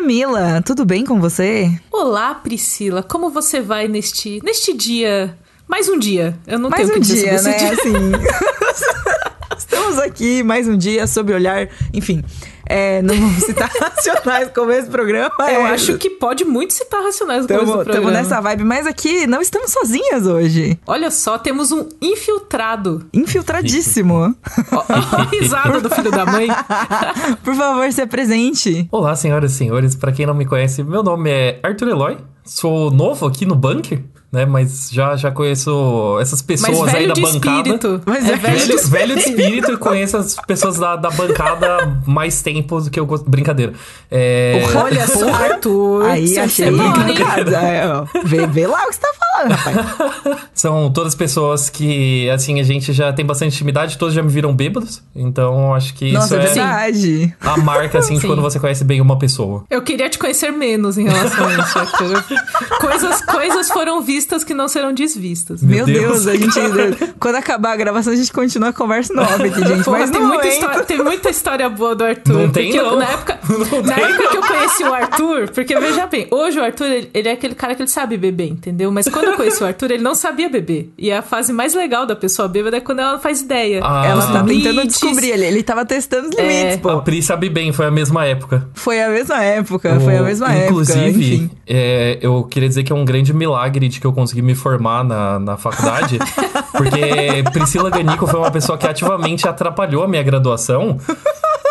Camila, tudo bem com você? Olá, Priscila. Como você vai neste, neste dia? Mais um dia. Eu não mais tenho um que dizer dia, sobre né? dia. Assim. Estamos aqui mais um dia sob olhar, enfim. É, não vamos citar racionais como esse programa. Eu é, acho que pode muito citar racionais no começo do Estamos programa. nessa vibe, mas aqui não estamos sozinhas hoje. Olha só, temos um infiltrado. Infiltradíssimo. Ó a risada do filho da mãe. Por favor, se apresente. Olá, senhoras e senhores. Pra quem não me conhece, meu nome é Arthur Eloy. Sou novo aqui no bunker, né? Mas já, já conheço essas pessoas aí velho da de bancada. espírito. Mas é é velho de Velho, espírito. velho de espírito e conheço as pessoas da, da bancada mais tempo do que eu gosto. Brincadeira. É... Olha só, Arthur. Aí você achei é. É, vê, vê lá o que você tá falando, rapaz. São todas pessoas que, assim, a gente já tem bastante intimidade, todos já me viram bêbados. Então, acho que Nossa, é isso é verdade. a marca, assim, de Sim. quando você conhece bem uma pessoa. Eu queria te conhecer menos em relação a isso, Arthur. Coisas, coisas foram vistas que não serão desvistas. Meu, Meu Deus, Deus. a gente. Quando acabar a gravação, a gente continua a conversa no off aqui, gente. Porra, Mas tem, no muita história, tem muita história boa do Arthur. Não tem, porque eu- não. na época, Não na tem, época que eu não. conheci o Arthur, porque veja bem, hoje o Arthur, ele, ele é aquele cara que ele sabe beber, entendeu? Mas quando eu conheci o Arthur, ele não sabia beber. E a fase mais legal da pessoa bêbada é quando ela faz ideia. Ah, Ela tá tentando descobrir ele. Ele tava testando os limites, É. pô. A Pri sabe bem, foi a mesma época. Foi a mesma época, foi a mesma época. Inclusive. É, eu queria dizer que é um grande milagre de que eu consegui me formar na, na faculdade, porque Priscila Ganico foi uma pessoa que ativamente atrapalhou a minha graduação.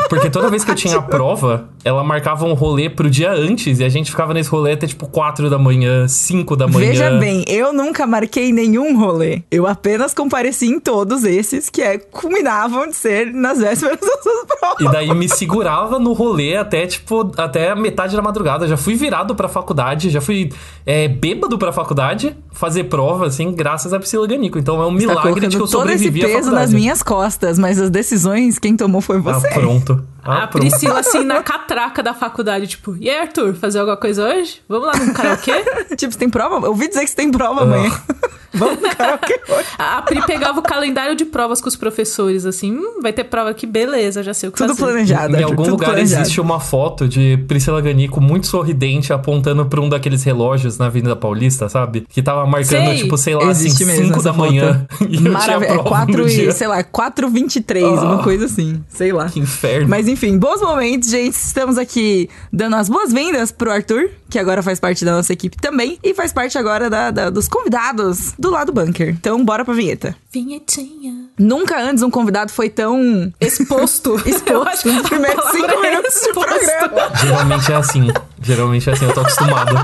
Porque toda vez que eu tinha a prova, ela marcava um rolê pro dia antes e a gente ficava nesse rolê até tipo 4 da manhã, 5 da manhã. Veja bem, eu nunca marquei nenhum rolê. Eu apenas compareci em todos esses que é, culminavam de ser nas vésperas das suas provas. E daí me segurava no rolê até, tipo, até a metade da madrugada. Já fui virado pra faculdade, já fui é, bêbado pra faculdade, fazer prova, assim, graças a Priscila Ganico. Então é um Tá milagre de que eu colocando todo esse sobrevivi peso nas minhas costas, mas as decisões quem tomou foi você. Ah, pronto. Ah, A pronto. Priscila, assim, na catraca da faculdade, tipo, e aí, Arthur, fazer alguma coisa hoje? Vamos lá no karaokê? tipo, você tem prova? Eu ouvi dizer que você tem prova Ah. amanhã. Vamos no karaokê hoje. A Pri pegava o calendário de provas com os professores, assim, hum, vai ter prova aqui, beleza, já sei o que Tudo fazer. planejado. Em algum lugar planejado. existe uma foto de Priscila Ganico muito sorridente apontando pra um daqueles relógios na Avenida Paulista, sabe? Que tava marcando, Sei. tipo, sei lá, assim, Existe mesmo 5 essa da manhã. E Maravilha. É prova 4 no e, sei lá, 4h23, uma coisa assim. Sei lá. Que inferno. Mas enfim, bons momentos, gente. Estamos aqui dando as boas-vindas pro Arthur, que agora faz parte da nossa equipe também. E faz parte agora da- da- dos convidados do lado bunker. Então, bora pra vinheta. Vinhetinha. Nunca antes um convidado foi tão Exposto. Exposto nos a primeiros cinco é minutos de programa. Geralmente é assim. Geralmente é assim, eu tô acostumado.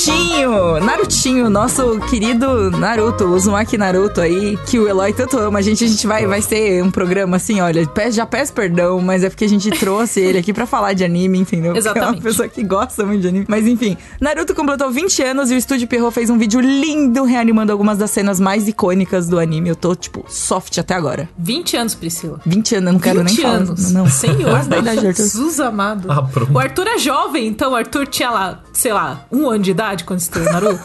Narutinho! Narutinho, nosso querido Naruto, o Uzumaki Naruto aí, que o Eloy tanto ama. A gente, a gente vai, vai ser um programa assim, olha, já peço perdão, mas é porque a gente trouxe ele aqui pra falar de anime, entendeu? Porque É uma Exatamente. pessoa que gosta muito de anime. Mas enfim, Naruto completou 20 anos e o Estúdio Pierrot fez um vídeo lindo reanimando algumas das cenas mais icônicas do anime. Eu tô, tipo, soft até agora. 20 anos, Priscila. 20 anos, eu não quero 20 nem falar. anos. Não. Senhor, Quase da idade. Jesus amado. Ah. O Arthur é jovem, então o Arthur tinha lá, sei lá, um ano de idade quando estreou Naruto.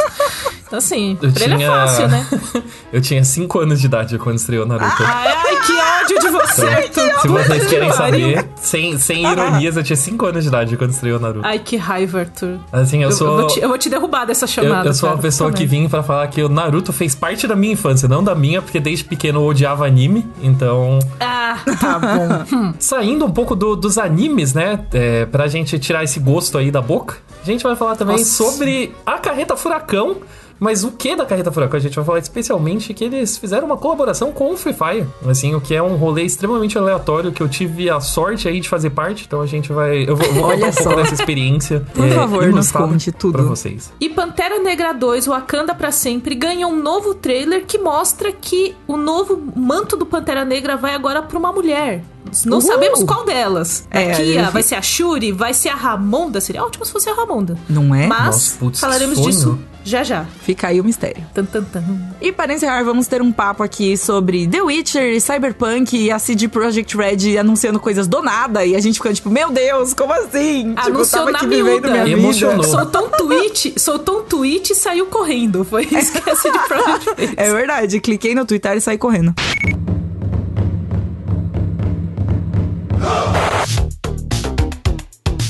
Então, assim, Eu pra ele é tinha... fácil, né? eu tinha 5 anos de idade quando estreou Naruto. Ai, ai, que ódio de você, Arthur. Se Puta vocês que querem saber, sem, sem ironias, eu tinha 5 anos de idade quando estreou Naruto. Ai, que raiva, Arthur. Assim, eu Eu, sou. eu vou, te, eu vou te derrubar dessa Eu, chamada. eu sou uma cara. pessoa Puta que vim pra falar que o Naruto fez parte da minha infância, não da minha, porque desde pequeno eu odiava anime, então. Ah, tá bom. Saindo um pouco do- dos animes, né? É, pra gente tirar esse gosto aí da boca, a gente vai falar também Nossa. sobre a Carreta Furacão. Mas o que da Carreta Furacão? A gente vai falar especialmente que eles fizeram uma colaboração com o Free Fire. Assim, o que é um rolê extremamente aleatório que eu tive a sorte aí de fazer parte. Então a gente vai. Eu vou, vou Olha contar um pouco só. dessa experiência. Por favor, nos conte tudo. Pra vocês. E Pantera Negra 2, Wakanda pra Sempre, ganha um novo trailer que mostra que o novo manto do Pantera Negra vai agora pra uma mulher. Não Uhul! sabemos qual delas. É, a Kia, vai ser a Shuri, vai ser a Ramonda. Seria ótimo se fosse a Ramonda. Não é? Mas Nossa, putz, falaremos disso Já já. Fica aí o mistério. Tan, tan, tan. E para encerrar, vamos ter um papo aqui sobre The Witcher, Cyberpunk e a CD Projekt Red anunciando coisas do nada. E a gente fica tipo, meu Deus, como assim? tipo, Anunciou tava na miúda. minha Emocionou. vida. Soltou um tweet, soltou um tweet e saiu correndo. Foi isso que a CD Projekt fez. É verdade, cliquei no Twitter e saí correndo.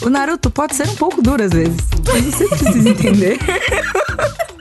O Naruto pode ser um pouco duro às vezes, mas você precisa entender.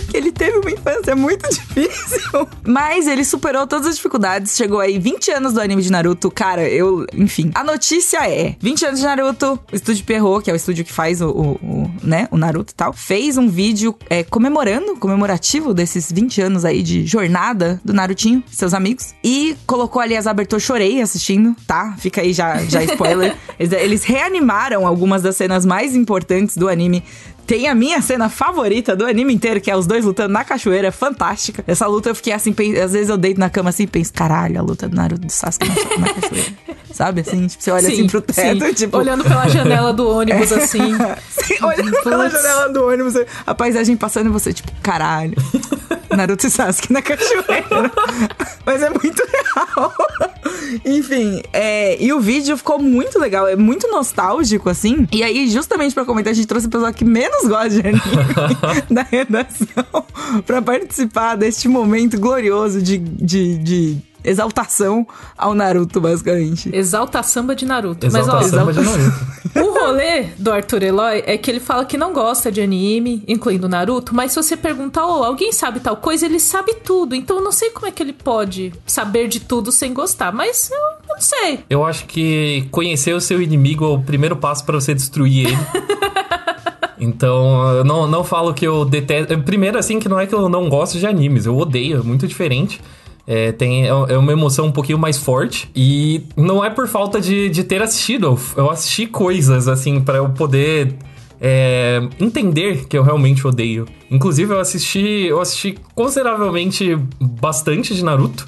que ele teve uma infância muito difícil. Mas ele superou todas as dificuldades, chegou aí 20 anos do anime de Naruto. Cara, eu, enfim. A notícia é: 20 anos de Naruto, o estúdio Perro, que é o estúdio que faz o, o- o, né, o Naruto e tal, fez um vídeo é, comemorando, comemorativo desses 20 anos aí de jornada do Narutinho, seus amigos. E colocou ali as aberturas, chorei assistindo, tá? Fica aí já, já spoiler. eles, eles reanimaram algumas das cenas mais importantes do anime. Tem a minha cena favorita do anime inteiro, que é os dois lutando na cachoeira, fantástica. Essa luta eu fiquei assim, às vezes eu deito na cama assim e penso, caralho, a luta do Naruto do Sasuke na, na cachoeira. Sabe assim? Tipo, você olha assim pro teto sim. tipo. Olhando pela janela do ônibus, assim. Sim, olhando pela Putz. janela do ônibus, a paisagem passando e você, tipo, caralho. Naruto e Sasuke na cachoeira. Mas é muito real. Enfim, é, e o vídeo ficou muito legal, é muito nostálgico, assim. E aí, justamente pra comentar, a gente trouxe a pessoa que menos gosta de anime da redação pra participar deste momento glorioso de, de, de exaltação ao Naruto, basicamente. Exalta samba de Naruto. Exalta Mas, ó, samba de Naruto. o rolê do Arthur Eloy é que ele fala que não gosta de anime, incluindo Naruto, mas se você perguntar, oh, alguém sabe tal coisa, ele sabe tudo. Então eu não sei como é que ele pode saber de tudo sem gostar, mas eu não sei. Eu acho que conhecer o seu inimigo é o primeiro passo pra você destruir ele. Então, eu não, não falo que eu detesto. Primeiro, assim, que não é que eu não gosto de animes, eu odeio, é muito diferente. É, tem, é é uma emoção um pouquinho mais forte. E não é por falta de, de ter assistido. Eu, assisti coisas, assim, pra eu poder é, entender que eu realmente odeio. Inclusive, eu assisti, eu assisti consideravelmente bastante de Naruto.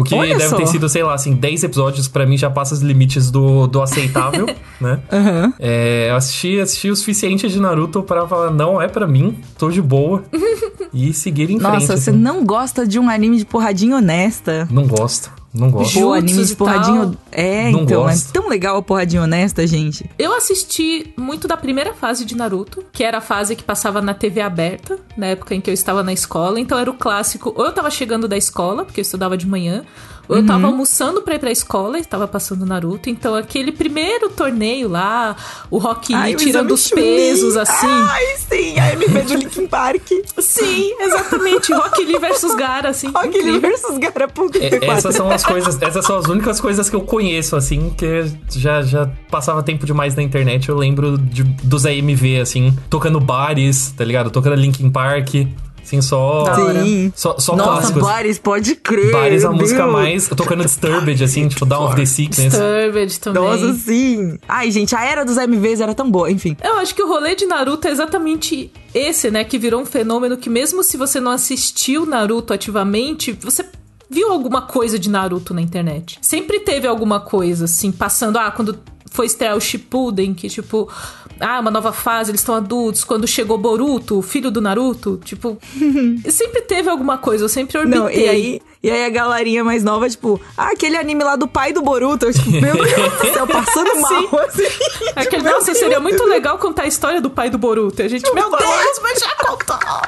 O que Olha deve só. ter sido, sei lá, assim, 10 episódios pra mim já passa os limites do, do aceitável, né? Aham. É, eu assisti, assisti o suficiente de Naruto pra falar, não é pra mim, tô de boa. e seguir em Nossa, frente. você assim. não gosta de um anime de porradinha honesta? Não gosto, não gosto. Pô, anime de porradinha. tal. É, Não então, gosto. é tão legal a porradinha honesta, gente. Eu assisti muito da primeira fase de Naruto, que era a fase que passava na TV aberta, na época em que eu estava na escola. Então era o clássico, ou eu tava chegando da escola, porque eu estudava de manhã, eu Uhum. tava almoçando pra ir pra escola e tava passando Naruto. Então aquele primeiro torneio lá, o Rock Lee tirando os Chun-Li. pesos assim. Ai, sim, a MV do Linkin Park. Sim, exatamente. Rock Lee versus Gara, assim. Rock Lee versus Gara, É, essas são as coisas, essas são as únicas coisas que eu conheço, assim, que já, já passava tempo demais na internet. Eu lembro de, dos AMV, assim, tocando bares, tá ligado? Tocando Linkin Park, assim, só. Sim. Só, só Nossa, clássicos. Bares, pode crer. Bares, a meu música Deus. mais. Tocando Disturbed, assim, tipo Down of the Sickness. Disturbed também. Nossa, sim. Ai, gente, a era dos MVs era tão boa, enfim. Eu acho que o rolê de Naruto é exatamente esse, né? Que virou um fenômeno que, mesmo se você não assistiu Naruto ativamente, você viu alguma coisa de Naruto na internet. Sempre teve alguma coisa, assim, passando. Ah, quando foi estrear o Shippuden, que tipo. Ah, uma nova fase, eles estão adultos. Quando chegou Boruto, o filho do Naruto, tipo. sempre teve alguma coisa, eu sempre orbitei. Não, e aí, e aí a galerinha mais nova, tipo, ah, aquele anime lá do pai do Boruto. Eu, tipo, meu Deus do céu, passando mal, assim. Aquele, Tipo, meu nossa, seria muito legal contar a história do pai do Boruto. A gente, meu Deus, mas já contou!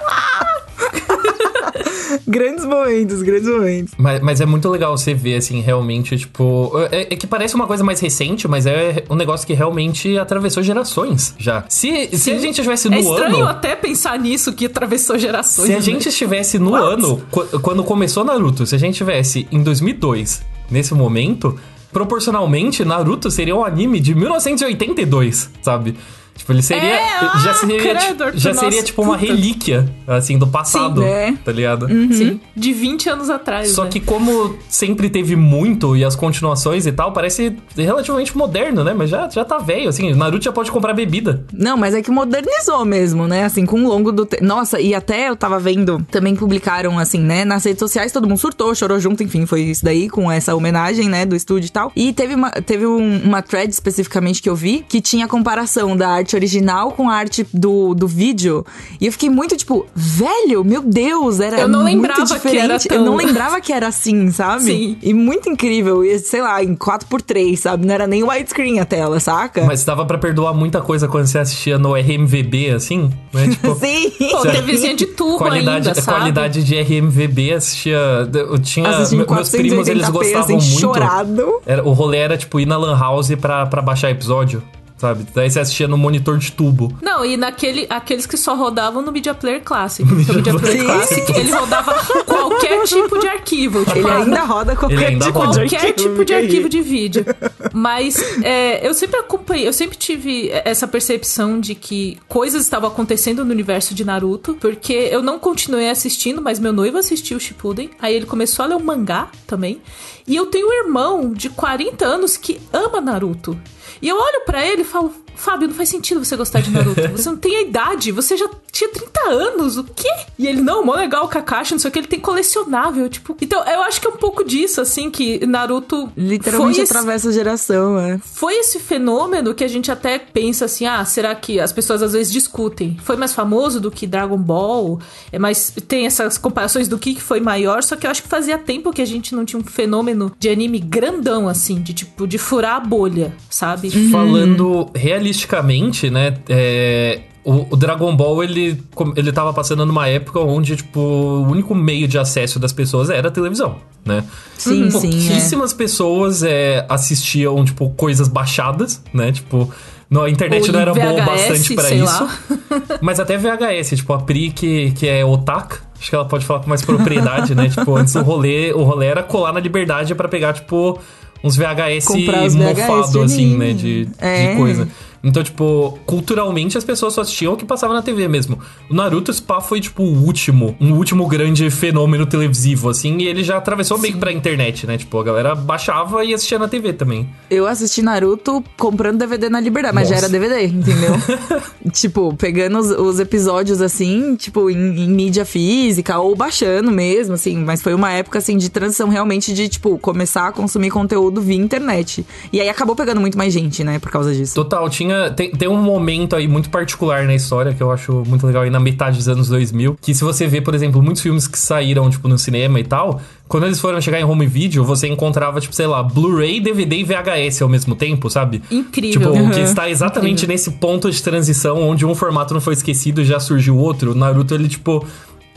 Grandes momentos, grandes momentos. Mas, mas é muito legal você ver, assim, realmente, tipo. É, é que parece uma coisa mais recente, mas é um negócio que realmente atravessou gerações já. Se, se a gente estivesse no É estranho ano. até pensar nisso que atravessou gerações. Se a né? gente estivesse no What? ano, qu- quando começou Naruto, se a gente estivesse em 2002, nesse momento, proporcionalmente, Naruto seria um anime de 1982, sabe? Tipo, ele seria. É, já ah, seria, credo, tipo, já seria nossa, tipo uma puta. relíquia, assim, do passado, Sim, é. tá ligado? Sim, de 20 anos atrás. Só né? que como sempre teve muito e as continuações e tal, parece relativamente moderno, né? Mas já, já tá velho, assim. Naruto já pode comprar bebida. Não, mas é que modernizou mesmo, né? Assim, com o longo do tempo. Nossa, e até eu tava vendo, também publicaram, assim, né? Nas redes sociais, todo mundo surtou, chorou junto, enfim, foi isso daí, com essa homenagem, né? Do estúdio e tal. E teve uma, teve um- uma thread especificamente que eu vi, que tinha comparação da arte original com a arte do, do vídeo. E eu fiquei muito tipo, velho, meu Deus, era Eu não muito lembrava que diferente. era tão- Eu não lembrava que era assim, sabe? Sim. E muito incrível. E, sei lá, em 4x3, sabe? Não era nem widescreen a tela, saca? Mas dava pra perdoar muita coisa quando você assistia no RMVB, assim, né? Tipo, Sim. Pô? TVzinha de tubo qualidade, ainda, sabe? qualidade de RMVB, assistia. Eu tinha. Meus primos, eles 480p, gostavam assim, muito. chorado. Era, o rolê era, tipo, ir na Lan House pra, pra baixar episódio, sabe? Daí você assistia no monitor de tubo. Não, e naquele, aqueles que só rodavam no Media Player Classic. Porque o Media Player. Classic, ele rodava qualquer tipo de arquivo. Tipo, Ele ainda roda qualquer ainda tipo roda. de qualquer arquivo. tipo de arquivo de vídeo. Mas é, eu sempre acompanhei, eu sempre tive essa percepção de que coisas estavam acontecendo no universo de Naruto, porque eu não continuei assistindo, mas meu noivo assistiu o Shippuden, aí ele começou a ler o mangá também, e eu tenho um irmão de 40 anos que ama Naruto. E eu olho pra ele e falo, Fábio, não faz sentido você gostar de Naruto. Você não tem a idade, você já tinha 30 anos, o quê? E ele, não, mó legal o Kakashi, não sei o que, ele tem colecionável, tipo. Então, eu acho que é um pouco disso, assim, que Naruto. Literalmente foi esse, atravessa a geração, é. foi esse fenômeno que a gente até pensa assim, ah, será que as pessoas às vezes discutem? Foi mais famoso do que Dragon Ball? É mais tem essas comparações do que que foi maior, só que eu acho que fazia tempo que a gente não tinha um fenômeno de anime grandão assim, de tipo de furar a bolha, sabe? Falando realisticamente, né? é, o, o Dragon Ball, ele, ele tava passando numa época onde, tipo, o único meio de acesso das pessoas era a televisão, né? Sim, sim, é. Pouquíssimas pessoas é, assistiam, tipo, coisas baixadas, né? Tipo, no, a internet Ou não era boa o VHS, bastante pra sei isso. Mas até VHS, tipo, a Pri, que, que é otaku, acho que ela pode falar com mais propriedade, né? Tipo, antes o rolê, o rolê era colar na liberdade pra pegar, tipo, uns VHS VHS mofado, assim, né? De, É. de coisa. Então, tipo, culturalmente as pessoas só assistiam o que passava na TV mesmo. O Naruto, pá, foi, tipo, o último, um último grande fenômeno televisivo, assim, e ele já atravessou meio que pra internet, né? Tipo, a galera baixava e assistia na TV também. Eu assisti Naruto comprando DVD na Liberdade, mas já Nossa. era DVD, entendeu? tipo, pegando os, os episódios assim, tipo, em, em mídia física ou baixando mesmo, assim. Mas foi uma época, assim, de transição realmente de, tipo, começar a consumir conteúdo via internet. E aí acabou pegando muito mais gente, né, por causa disso. Total, tinha. Tem, tem um momento aí muito particular na história que eu acho muito legal aí na metade dos anos 2000. Que se você vê, por exemplo, muitos filmes que saíram, tipo, no cinema e tal, quando eles foram chegar em home video, você encontrava, tipo, sei lá, Blu-ray, DVD e VHS ao mesmo tempo, sabe? Incrível. Tipo, Uhum. que está exatamente nesse ponto de transição onde um formato não foi esquecido e já surgiu outro. O Naruto, ele, tipo,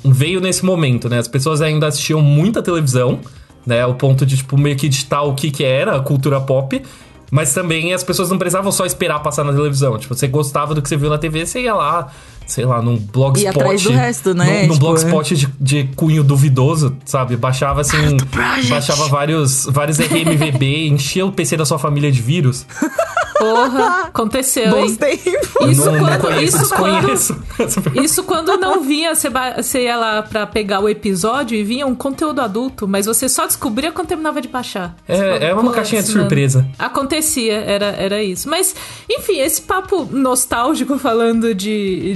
veio nesse momento, né? As pessoas ainda assistiam muita televisão, né? Ao ponto de, tipo, meio que digitar o que que era a cultura pop. Mas também as pessoas não precisavam só esperar passar na televisão. Tipo, você gostava do que você viu na TV, você ia lá, sei lá, num blogspot. Ia atrás do resto, né? Num, num Tipo, blogspot de, de cunho duvidoso, sabe? Baixava assim. Baixava vários, vários RMVB, enchia o PC da sua família de vírus. Porra, aconteceu, Bons. Isso não, não quando- conheço, isso desconheço. Isso quando não vinha, você, você ia lá pra pegar o episódio e vinha um conteúdo adulto, mas você só descobria quando terminava de baixar. É, é uma "Pô, caixinha de mano." surpresa. Acontecia, era, era isso. Mas, enfim, esse papo nostálgico falando de, de,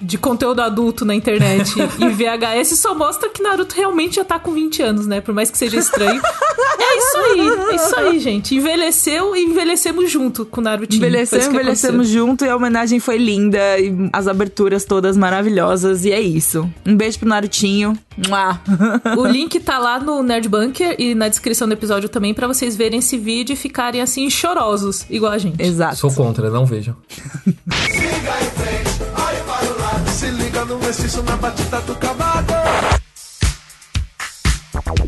de conteúdo adulto na internet e VHS só mostra que Naruto realmente já tá com 20 anos, né? Por mais que seja estranho. É isso aí, é isso aí, gente. Envelheceu e envelhecemos junto com o Naruto. Envelhecemos, envelhecemos junto e a homenagem foi linda. E as aberturas todas maravilhosas. E é isso. Um beijo pro Narutinho. Mua. O link tá lá no Nerd Bunker e na descrição do episódio também pra vocês verem esse vídeo e ficarem assim chorosos, igual a gente. Exato. Sou contra, não vejam. Liga no mestiço na batida do.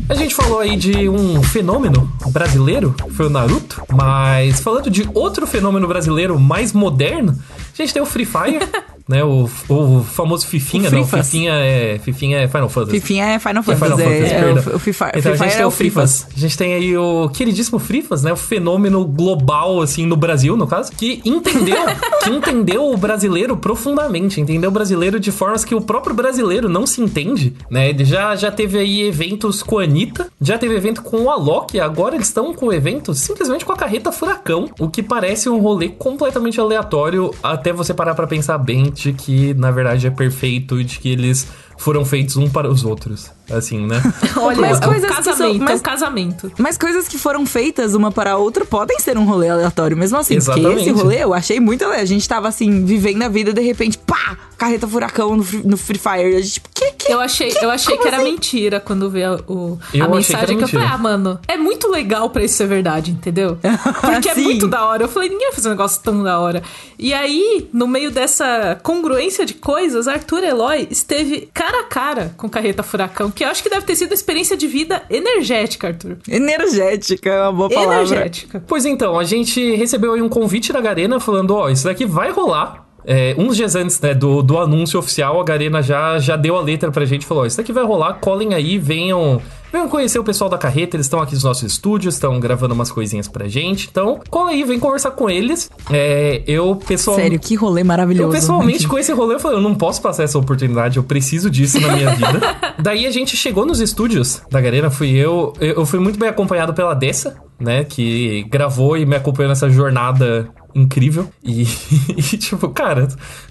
A gente falou aí de um fenômeno brasileiro, foi o Naruto, mas falando de outro fenômeno brasileiro mais moderno, gente tem o Free Fire, né? O, o famoso Fifinha, O não, Frifas. Fifinha é, Fifinha é Final Fantasy. Fifinha é Final É Fantasy. Final Fantasy, é, perdão. o, o Free Fire, Então Free a gente Fire tem é o o Frifas. Frifas. A gente tem aí o queridíssimo Frifas, né? O fenômeno global, assim, no Brasil, no caso, que entendeu, que entendeu o brasileiro profundamente, entendeu o brasileiro de formas que o próprio brasileiro não se entende, né? Ele já, já teve aí eventos com a Anitta, já teve evento com o Alok, agora eles estão com eventos simplesmente com a carreta Furacão, o que parece um rolê completamente aleatório até você parar pra pensar bem de que, na verdade, é perfeito e de que eles foram feitos um para os outros. Assim, né? Olha, Mas é um coisas que são- casamento, é mas- um casamento. Mas coisas que foram feitas uma para a outra podem ser um rolê aleatório, mesmo assim. Porque Exatamente. esse rolê eu achei muito aleatório. A gente tava assim, vivendo a vida, de repente, pá! Carreta furacão no, Free- no Free Fire. A gente, tipo, que, que? Eu achei, eu achei que era mentira quando vi a, o, Eu a achei que mensagem que, eu falei, ah, mano, é muito legal pra isso ser verdade, entendeu? Porque é muito da hora. Eu falei, ninguém vai fazer um negócio tão da hora. E aí, no meio dessa congruência de coisas, Arthur Eloy esteve cara a cara com Carreta Furacão, que eu acho que deve ter sido uma experiência de vida energética, Arthur. Energética é uma boa palavra. Energética. Pois então, a gente recebeu aí um convite da Garena falando, ó, isso daqui vai rolar. É, uns dias antes né, do, do anúncio oficial, a Garena já, já deu a letra pra gente e falou: isso daqui vai rolar, colhem aí, venham, venham conhecer o pessoal da carreta. Eles estão aqui nos nossos estúdios, estão gravando umas coisinhas pra gente. Então, cola aí, vem conversar com eles. É, eu, pessoal. Sério, que rolê maravilhoso. Eu pessoalmente com esse rolê eu falei, eu não posso passar essa oportunidade, eu preciso disso na minha vida. Daí a gente chegou nos estúdios da Garena, fui eu, eu eu fui muito bem acompanhado pela Dessa, né, que gravou e me acompanhou nessa jornada incrível. E, e, tipo, cara,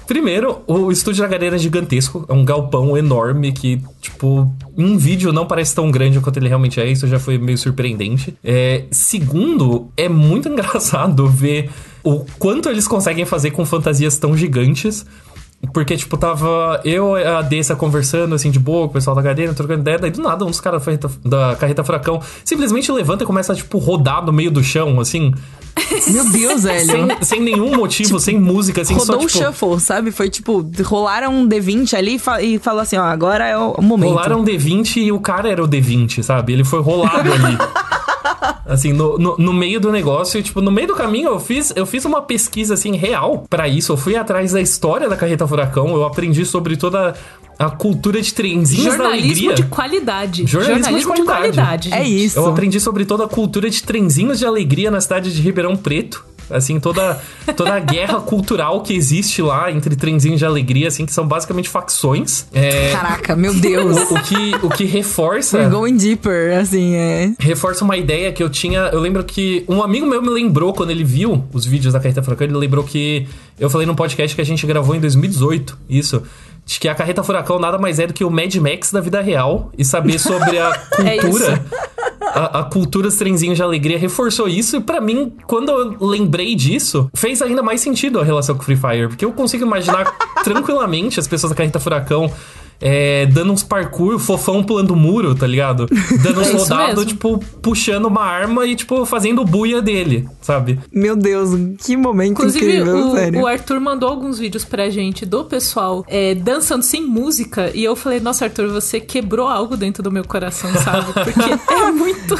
primeiro, o estúdio da Garena é gigantesco, é um galpão enorme que, tipo, em vídeo não parece tão grande quanto ele realmente é, isso já foi meio surpreendente. É, segundo, é muito engraçado ver o quanto eles conseguem fazer com fantasias tão gigantes. Porque, tipo, tava eu e a Dessa conversando, assim, de boa, com o pessoal da Garena, trocando ideia. Daí, do nada, um dos caras da Carreta- Furacão simplesmente levanta e começa a, tipo, rodar no meio do chão, assim. Meu Deus, velho. Sem, sem nenhum motivo, sem música, assim, Rodou só, o tipo... shuffle, sabe? Foi tipo, rolaram um D20 ali e e falou assim: ó, agora é o momento. Rolaram um D20 e o cara era o D20, sabe? Ele foi rolado ali. Assim, no, no, no meio do negócio, e, tipo, no meio do caminho eu fiz, eu fiz uma pesquisa, assim, real pra isso. Eu fui atrás da história da Carreta Furacão, eu aprendi sobre toda a cultura de trenzinhos da Jornalismo alegria. de qualidade. Jornalismo de de qualidade. qualidade. É isso. Eu aprendi sobre toda a cultura de trenzinhos de alegria na cidade de Ribeirão Preto. Assim, toda, toda a guerra cultural que existe lá entre trenzinhos de alegria, assim, que são basicamente facções. É, Caraca, meu Deus. o, o que, o que reforça. We're going deeper, assim, é. reforça uma ideia que eu tinha. Eu lembro que um amigo meu me lembrou quando ele viu os vídeos da Carreta Furacão. Ele lembrou que eu falei num podcast que a gente gravou em 2018. Isso. De que a Carreta Furacão nada mais é do que o Mad Max da vida real. E saber sobre a É cultura. a, a cultura dos trenzinhos de alegria reforçou isso. E pra mim, quando eu lembrei disso, fez ainda mais sentido a relação com o Free Fire. Porque eu consigo imaginar tranquilamente as pessoas da Carreta Furacão. É, dando uns parkour, fofão pulando muro, tá ligado? Dando uns É rodados, tipo, puxando uma arma e, tipo, fazendo o buia dele, sabe? Meu Deus, que momento Inclusive, incrível, o, sério. o Arthur mandou alguns vídeos pra gente do pessoal é, dançando sem música. E eu falei, nossa, Arthur, você quebrou algo dentro do meu coração, sabe? Porque é muito.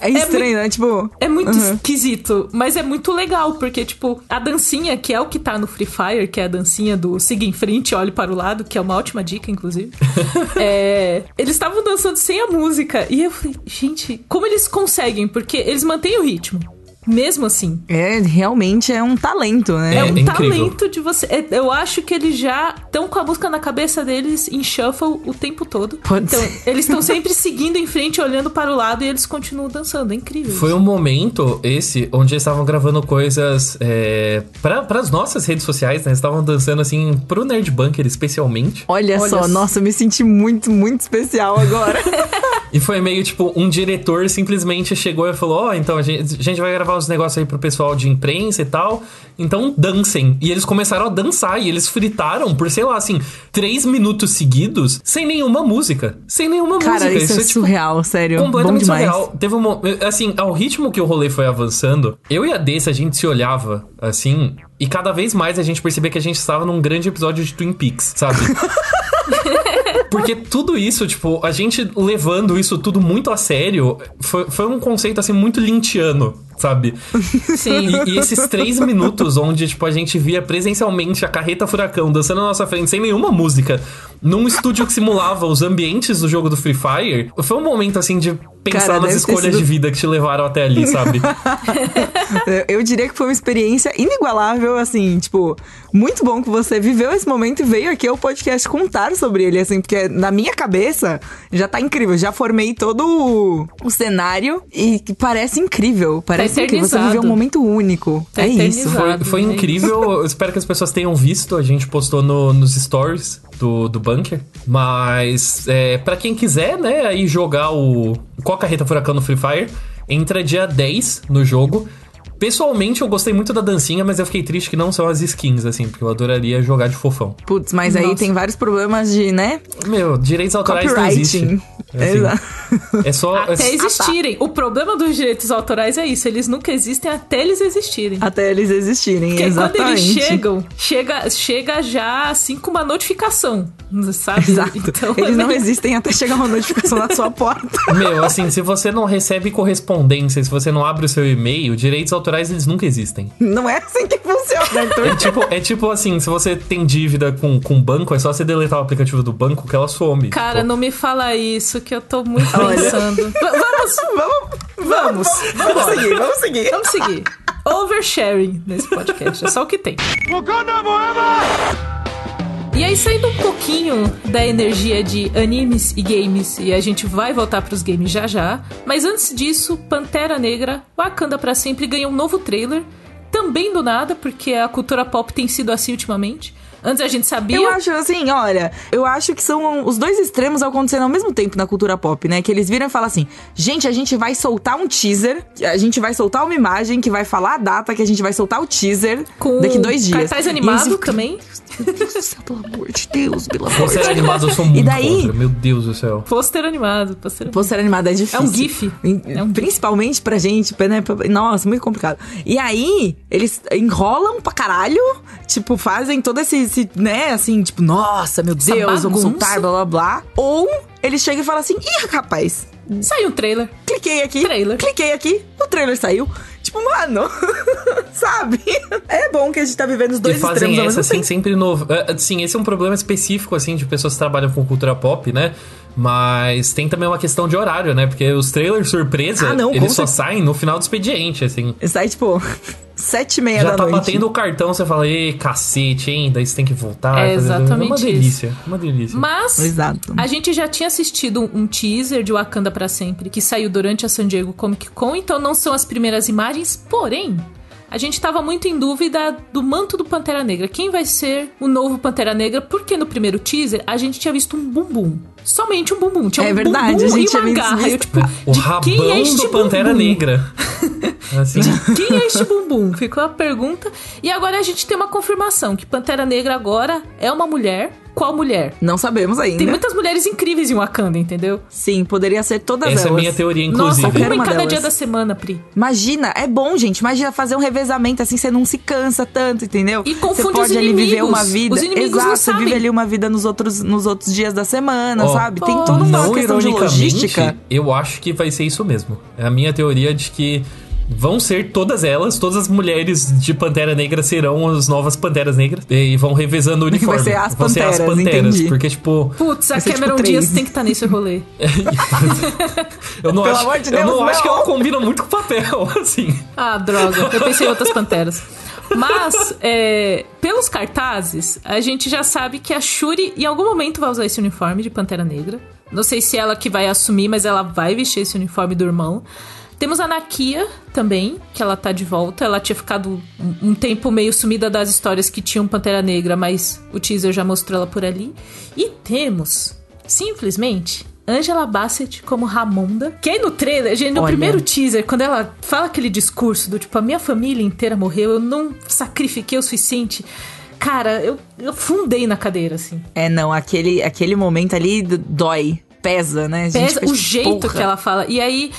É estranho, né? Tipo. É muito Uhum. esquisito, mas é muito legal, porque, tipo, a dancinha, que é o que tá no Free Fire, que é a dancinha do siga em frente, olhe para o lado, que é uma ótima dica, inclusive. é, eles estavam dançando sem a música. E eu falei, gente, como eles conseguem? Porque eles mantêm o ritmo. Mesmo assim. É, realmente é um talento, né? É, É um incrível. talento de você. é, eu acho que eles já estão com a música na cabeça deles em shuffle o tempo todo. Pode então, ser. eles estão sempre seguindo em frente, olhando para o lado e eles continuam dançando. É incrível. Foi um momento, esse, onde eles estavam gravando coisas é, para as nossas redes sociais, né? Eles estavam dançando, assim, pro Nerd Bunker especialmente. Olha, Olha só, só. nossa, eu me senti muito, muito especial agora. E foi meio tipo, um diretor simplesmente chegou e falou: Ó, então a gente, a gente vai gravar uns negócios aí pro pessoal de imprensa e tal. Então dancem. E eles começaram a dançar e eles fritaram por, sei lá, assim, três minutos seguidos sem nenhuma música. Sem nenhuma Cara, música. isso é tipo, surreal, sério. Completamente surreal. Teve um. Assim, ao ritmo que o rolê foi avançando, eu e a Dessa, a gente se olhava, assim, e cada vez mais a gente percebia que a gente estava num grande episódio de Twin Peaks, sabe? Porque tudo isso, tipo, a gente levando isso tudo muito a sério, foi, foi um conceito, assim, muito lintiano, sabe? Sim. E, e esses três minutos onde, tipo, a gente via presencialmente a carreta furacão dançando na nossa frente sem nenhuma música, num estúdio que simulava os ambientes do jogo do Free Fire, foi um momento, assim, de pensar Cara, nas escolhas sido- de vida que te levaram até ali, sabe? Eu diria que foi uma experiência inigualável, assim, tipo, muito bom que você viveu esse momento e veio aqui ao podcast contar sobre ele, assim, porque na minha cabeça já tá incrível. Já formei todo o, o cenário e parece incrível. Parece Porque você eternizado. viveu um momento único. Tá é isso. eternizado. Foi, foi né? incrível. Eu espero que as pessoas tenham visto. A gente postou no- nos stories do, do bunker. Mas, é, para quem quiser, né, aí jogar o Qual a Carreta Furacão no Free Fire, entra dia 10 no jogo. Pessoalmente, eu gostei muito da dancinha, mas eu fiquei triste que não são as skins, assim, porque eu adoraria jogar de fofão. Putz, mas aí Nossa. tem vários problemas de, né? Meu, direitos autorais não existem. É, assim, Exato. é só. Até é- existirem. O problema dos direitos autorais é isso. Eles nunca existem até eles existirem. Até eles existirem, Porque exatamente. quando eles chegam, chega, chega já assim com uma notificação, sabe? Exato. Então, eles é não existem até chegar uma notificação na sua porta. Meu, assim, se você não recebe correspondência, se você não abre o seu e-mail, direitos autorais eles nunca existem. Não é assim que funciona, Arthur. É tipo, é tipo assim, se você tem dívida com com banco, é só você deletar o aplicativo do banco que ela some. Cara, Tipo, não me fala isso, que eu tô muito Olha. pensando. V- vamos, Vamos, vamos, vamos seguir, vamos seguir. vamos seguir. Oversharing nesse podcast, é só o que tem. E aí, saindo um pouquinho da energia de animes e games, e a gente vai voltar pros games já já, mas antes disso, Pantera Negra, Wakanda pra Sempre ganhou um novo trailer, também do nada, porque a cultura pop tem sido assim ultimamente. Antes a gente sabia. Eu acho assim, olha, eu acho que são os dois extremos acontecendo ao mesmo tempo na cultura pop, né? Que eles viram e falam assim: gente, a gente vai soltar um teaser, a gente vai soltar uma imagem que vai falar a data, que a gente vai soltar o teaser com daqui dois dias. cartaz E eles animado ficam, também. Meu Deus do céu, pelo amor de Deus, pelo amor Pôster de Deus. animado eu sou muito daí- contra, meu Deus do céu. Pôster animado. Pôster animado. Pôster animado é difícil. É um GIF. É um GIF. Principalmente pra gente, né? Nossa, muito complicado. E aí, eles enrolam pra caralho, tipo, fazem todo esse, esse, né, assim, tipo, nossa, meu Essa Deus, vamos soltar, blá blá blá. Ou eles chegam e falam assim, ih, rapaz, Saiu um trailer. cliquei aqui, Trailer. cliquei aqui, o trailer saiu. Tipo, mano, sabe? É bom que a gente tá vivendo os dois E fazem extremos essa, assim, tempo. sempre novo. É, Assim, esse é um problema específico, assim, de pessoas que trabalham com cultura pop, né? Mas tem também uma questão de horário, né? Porque os trailers surpresa, Ah, não, eles só saem no final do expediente, assim. Sai, tipo, sete e meia Já da tá noite. batendo o cartão, você fala, ei, cacete, hein? Daí você tem que voltar. É fazer- exatamente uma isso. delícia, uma delícia. Mas Exato. a gente já tinha assistido um teaser de Wakanda pra Sempre, que saiu durante a San Diego Comic Con, então não são as primeiras imagens, porém. A gente tava muito em dúvida do manto do Pantera Negra. Quem vai ser o novo Pantera Negra? Porque no primeiro teaser a gente tinha visto um bumbum. Somente um bumbum. Tinha É um verdade, bumbum a gente e tinha uma visto garra. Eu, tipo, O de rabão quem é este do Pantera bumbum? Negra. Assim, Quem é este bumbum? Ficou a pergunta. E agora a gente tem uma confirmação que Pantera Negra agora é uma mulher. Qual mulher? Não sabemos ainda. Tem muitas mulheres incríveis em Wakanda, entendeu? Sim, poderia ser todas essa é a elas. minha teoria, Nossa, inclusive. quero uma em cada delas. dia da semana, Pri. Imagina, é bom, gente. Imagina fazer um revezamento assim, você não se cansa tanto, entendeu? E confunde você pode os ali viver inimigos. uma vida. Os inimigos Exato, não você vive sabem. ali uma vida nos outros, nos outros dias da semana, Ó, sabe? Tem toda uma não questão de logística. eu acho que vai ser isso mesmo. É a minha teoria de que vão ser todas elas, todas as mulheres de Pantera Negra serão as novas Panteras Negras e vão revezando o uniforme. ser as vão ser as Panteras, Panteras, entendi. porque tipo, Putz, a Vai Cameron tipo Diaz tem que estar nesse rolê. eu não Pelo acho, amor de eu Deus, não acho que não. ela combina muito com o papel, assim. Ah, droga. Eu pensei em outras panteras. Mas, é, pelos cartazes, a gente já sabe que a Shuri em algum momento vai usar esse uniforme de Pantera Negra. Não sei se ela que vai assumir, mas ela vai vestir esse uniforme do irmão. Temos a Nakia também, que ela tá de volta. Ela tinha ficado um, tempo meio sumida das histórias que tinham Pantera Negra, mas o teaser já mostrou ela por ali. E temos, simplesmente, Angela Bassett como Ramonda. Que aí no trailer, gente, no Olha. primeiro teaser, quando ela fala aquele discurso do tipo, a minha família inteira morreu, eu não sacrifiquei o suficiente. Cara, eu, eu fundei na cadeira, assim. É, não, aquele, aquele momento ali dói, pesa, né? Pesa o tipo, jeito porra. que ela fala. E aí,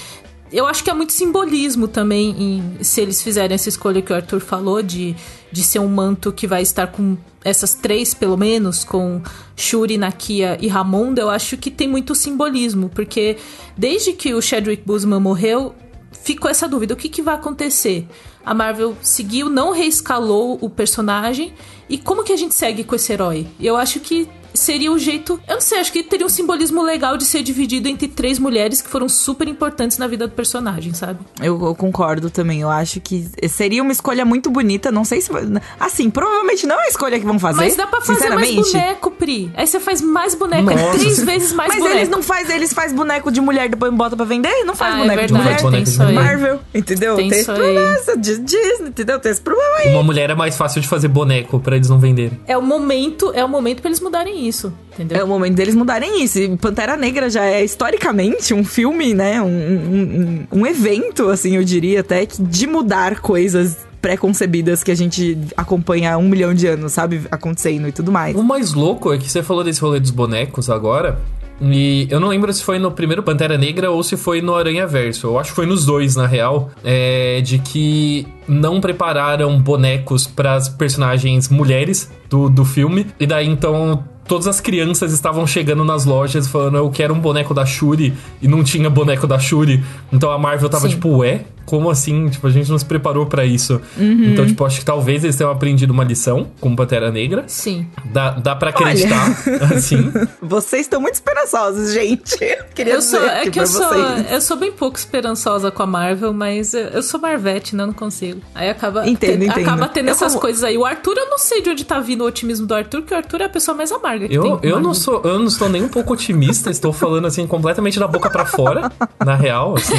eu acho que há muito simbolismo também em se eles fizerem essa escolha que o Arthur falou de, de ser um manto que vai estar com essas três, pelo menos, com Shuri, Nakia e Ramonda, eu acho que tem muito simbolismo, porque desde que o Chadwick Boseman morreu, ficou essa dúvida: o que, que vai acontecer? A Marvel seguiu, não reescalou o personagem. E como que a gente segue com esse herói? Eu acho que seria o jeito. Eu não sei, acho que teria um simbolismo legal de ser dividido entre três mulheres que foram super importantes na vida do personagem, sabe? Eu, eu concordo também. Eu acho que seria uma escolha muito bonita. Não sei se. Assim, provavelmente não é a escolha que vão fazer. Mas dá pra fazer mais boneco, Pri. Aí você faz mais boneco, é Nossa. três vezes mais Mas boneco. eles não faz, eles faz boneco de mulher depois bota pra vender? Não faz Ah, é boneco de verdade, mulher. Boneco tem de isso aí. Marvel, entendeu? Tem esse isso aí. problema, Disney, entendeu? Tem esse problema aí. Uma mulher é mais fácil de fazer boneco pra eles não venderem. É o momento, é o momento pra eles mudarem isso, entendeu? É o momento deles mudarem isso. E Pantera Negra já é historicamente um filme, né? Um, um, um, um evento, assim, eu diria até, que de mudar coisas pré-concebidas que a gente acompanha há um milhão de anos, sabe? Acontecendo e tudo mais. O mais louco é que você falou desse rolê dos bonecos agora. E eu não lembro se foi no primeiro Pantera Negra ou se foi no Aranha Verso. Eu acho que foi nos dois, na real. É, de que não prepararam bonecos para as personagens mulheres do, do filme. E daí então. Todas as crianças estavam chegando nas lojas falando eu quero um boneco da Shuri e não tinha boneco da Shuri. Então a Marvel tava Sim. tipo, ué? Como assim? Tipo, a gente não se preparou pra isso. Uhum. Então, tipo, acho que talvez eles tenham aprendido uma lição com Pantera Negra. Sim. Dá, dá pra acreditar, assim. Vocês estão muito esperançosos, gente. Eu queria Eu sou, dizer é que eu sou, eu sou bem pouco esperançosa com a Marvel, mas eu, eu sou Marvete, né? Eu não consigo. Aí acaba, Entendo, te- entendo. acaba tendo Eu essas como- coisas aí. O Arthur, eu não sei de onde tá vindo o otimismo do Arthur, porque o Arthur é a pessoa mais amarga Eu, eu, não sou, eu não estou nem um pouco otimista, estou falando assim completamente da boca pra fora, na real, assim.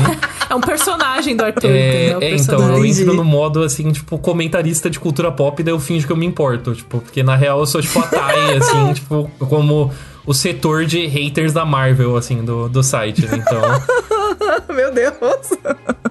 É um personagem do Arthur, É, é, O então, eu entro no modo assim, tipo, comentarista de cultura pop, daí eu finjo que eu me importo, tipo, porque na real eu sou tipo a Thay, assim, tipo, como o setor de haters da Marvel, assim, do, do site, né? Então, Meu Deus.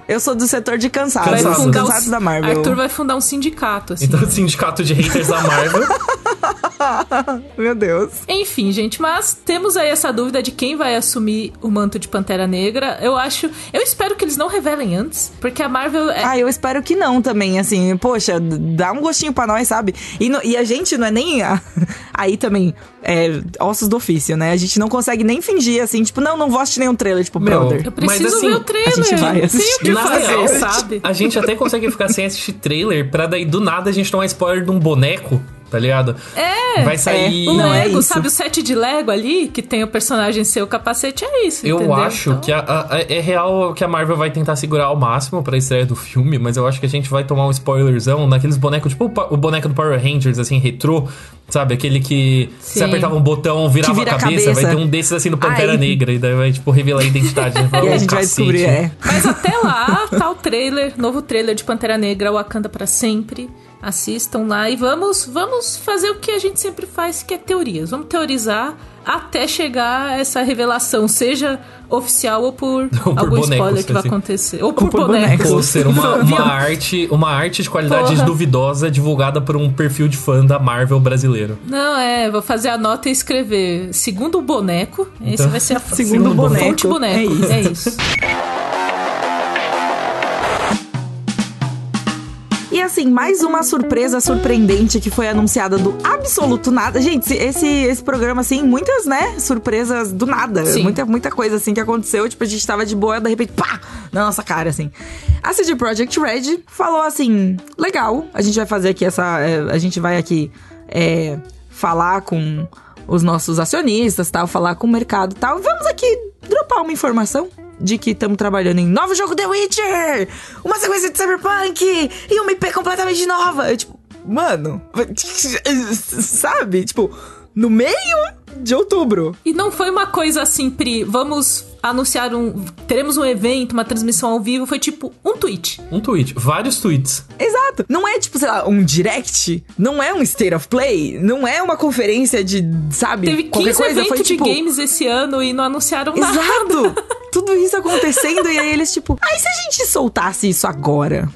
Eu sou do setor de cansados. Vai Cansados. fundar Cansados o, da Marvel. Arthur vai fundar um sindicato, assim. então o sindicato de haters da Marvel. Meu Deus. Enfim, gente, mas temos aí essa dúvida de quem vai assumir o manto de Pantera Negra. Eu acho. Eu espero que eles não revelem antes, porque a Marvel é. Ah, eu espero que não também, assim. Poxa, dá um gostinho pra nós, sabe? E, no- e a gente não é nem. a- aí também, é ossos do ofício, né? A gente não consegue nem fingir, assim, tipo, não, não vou assistir nenhum trailer, tipo, Meu, brother. Eu preciso Mas, assim, ver o trailer. a gente vai assistir. que Na fazer, real, sabe? A gente até consegue ficar sem assistir trailer pra daí do nada a gente tomar spoiler de um boneco, tá ligado? É. Vai sair. O Não, é Lego, isso. sabe o set de Lego ali, que tem o personagem seu, o capacete, é isso, Eu entendeu? acho Então, que a- a- é real que a Marvel vai tentar segurar ao máximo pra estreia do filme, mas eu acho que a gente vai tomar um spoilerzão naqueles bonecos, tipo o, o boneco do Power Rangers, assim, retrô, sabe? Aquele que Sim. você apertava um botão, virava vira a a cabeça, cabeça. vai ter um desses assim do Pantera Ai. Negra, e daí vai, tipo, revelar a identidade. né? Fala, E a "Ô, gente vai cacete." descobrir, é. Mas até lá, tá o trailer, novo trailer de Pantera Negra, Wakanda pra sempre. Assistam lá e vamos, vamos fazer o que a gente sempre faz, que é teorias. Vamos teorizar até chegar essa revelação, seja oficial ou por, Ou por algum bonecos, spoiler que vai assim. acontecer. Ou por, por bonecos. Ou ser uma, uma arte, uma arte de qualidade Porra. duvidosa divulgada por um perfil de fã da Marvel brasileiro. Não, é, vou fazer a nota e escrever segundo o boneco. Esse Então, vai ser a segundo Segundo boneco. fonte boneco. É É isso. E assim, mais uma surpresa surpreendente que foi anunciada do absoluto nada. Gente, esse, esse programa, assim, muitas, né, surpresas do nada. Sim. Muita, muita coisa, assim, que aconteceu. Tipo, a gente tava de boa, de repente, pá, na nossa cara, assim. A CD Projekt Red falou assim, legal, a gente vai fazer aqui essa... é, a gente vai aqui é, falar com os nossos acionistas, tal, falar com o mercado, tal. Vamos aqui dropar uma informação de que estamos trabalhando em novo jogo The Witcher, uma sequência de Cyberpunk e uma IP completamente nova. Eu, tipo, mano, sabe? Tipo, no meio de outubro. E não foi uma coisa assim, Pri, vamos anunciar um. Teremos um evento, uma transmissão ao vivo. Foi tipo um tweet. Um tweet, vários tweets. Exato. Não é tipo, sei lá, um direct, não é um state of play, não é uma conferência de, sabe, Teve qualquer 15 coisa. eventos Foi de tipo. games esse ano e não anunciaram nada. Exato! Tudo isso acontecendo e aí eles, tipo, aí se a gente soltasse isso agora?